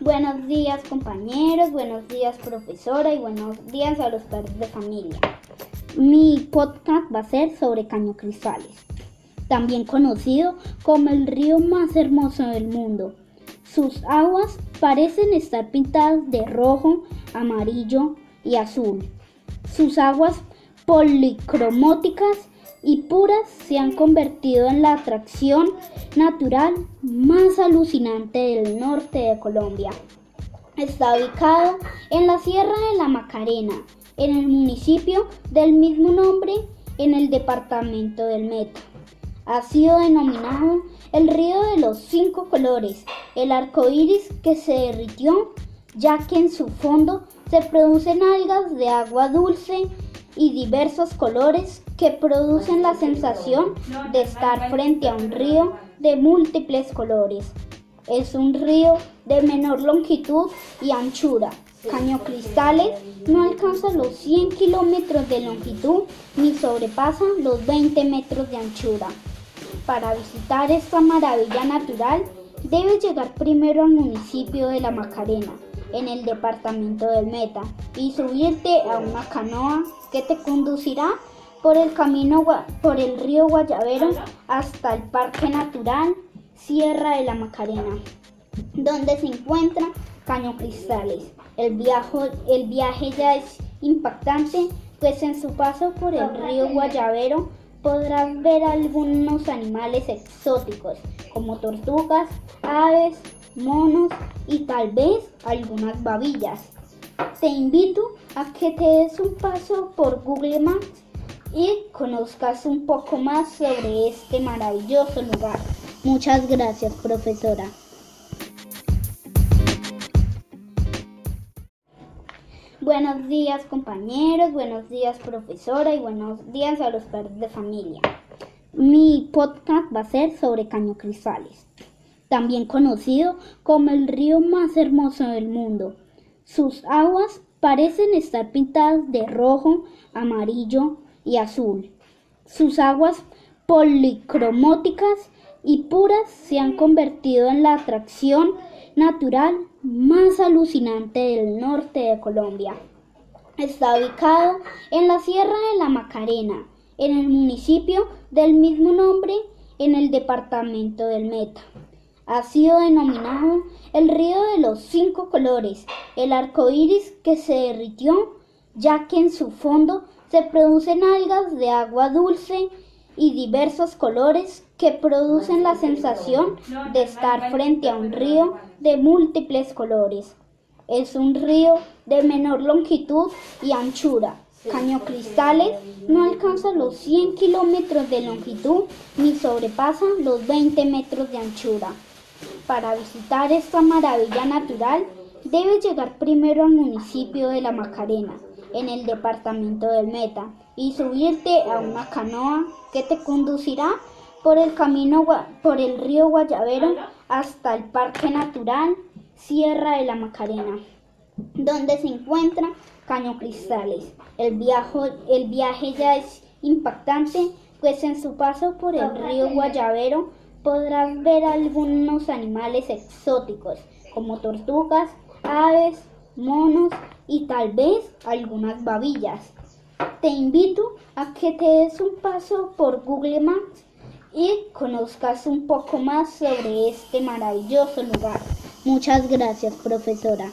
Buenos días compañeros, buenos días profesora y buenos días a los padres de familia. Mi podcast va a ser sobre Caño Cristales, también conocido como el río más hermoso del mundo. Sus aguas parecen estar pintadas de rojo, amarillo y azul. Sus aguas policromóticas y puras se han convertido en la atracción natural más alucinante del norte de Colombia. Está ubicado en la Sierra de la Macarena, en el municipio del mismo nombre, en el departamento del Meta. Ha sido denominado el río de los cinco colores, el arco iris que se derritió, ya que en su fondo se producen algas de agua dulce y diversos colores que producen la sensación de estar frente a un río de múltiples colores. Es un río de menor longitud y anchura. Caño Cristales no alcanza los 100 kilómetros de longitud ni sobrepasa los 20 metros de anchura. Para visitar esta maravilla natural, debe llegar primero al municipio de La Macarena, en el departamento del Meta, y subirte a una canoa que te conducirá por el camino por el río Guayavero hasta el Parque Natural Sierra de la Macarena, donde se encuentra Caño Cristales. El viaje, el viaje ya es impactante, pues en su paso por el río Guayavero podrás ver algunos animales exóticos, como tortugas, aves, monos y tal vez algunas babillas. Te invito a que te des un paso por Google Maps y conozcas un poco más sobre este maravilloso lugar. Muchas gracias, profesora. Buenos días compañeros, buenos días profesora y buenos días a los padres de familia. Mi podcast va a ser sobre Caño Cristales, también conocido como el río más hermoso del mundo. Sus aguas parecen estar pintadas de rojo, amarillo y azul. Sus aguas policromóticas y puras se han convertido en la atracción natural más alucinante del norte de Colombia. Está ubicado en la Sierra de la Macarena, en el municipio del mismo nombre, en el departamento del Meta. Ha sido denominado el río de los cinco colores, el arco iris que se derritió, ya que en su fondo se producen algas de agua dulce y diversos colores que producen la sensación de estar frente a un río de múltiples colores. Es un río de menor longitud y anchura. Caño Cristales no alcanza los 100 kilómetros de longitud ni sobrepasa los 20 metros de anchura. Para visitar esta maravilla natural, debe llegar primero al municipio de La Macarena, en el departamento del Meta, y subirte a una canoa que te conducirá por el camino por el río Guayavero hasta el Parque Natural Sierra de la Macarena, donde se encuentra Caño Cristales. El viaje, el viaje ya es impactante, pues en su paso por el río Guayavero podrás ver algunos animales exóticos, como tortugas, aves, monos y tal vez algunas babillas. Te invito a que te des un paso por Google Maps y conozcas un poco más sobre este maravilloso lugar. Muchas gracias, profesora.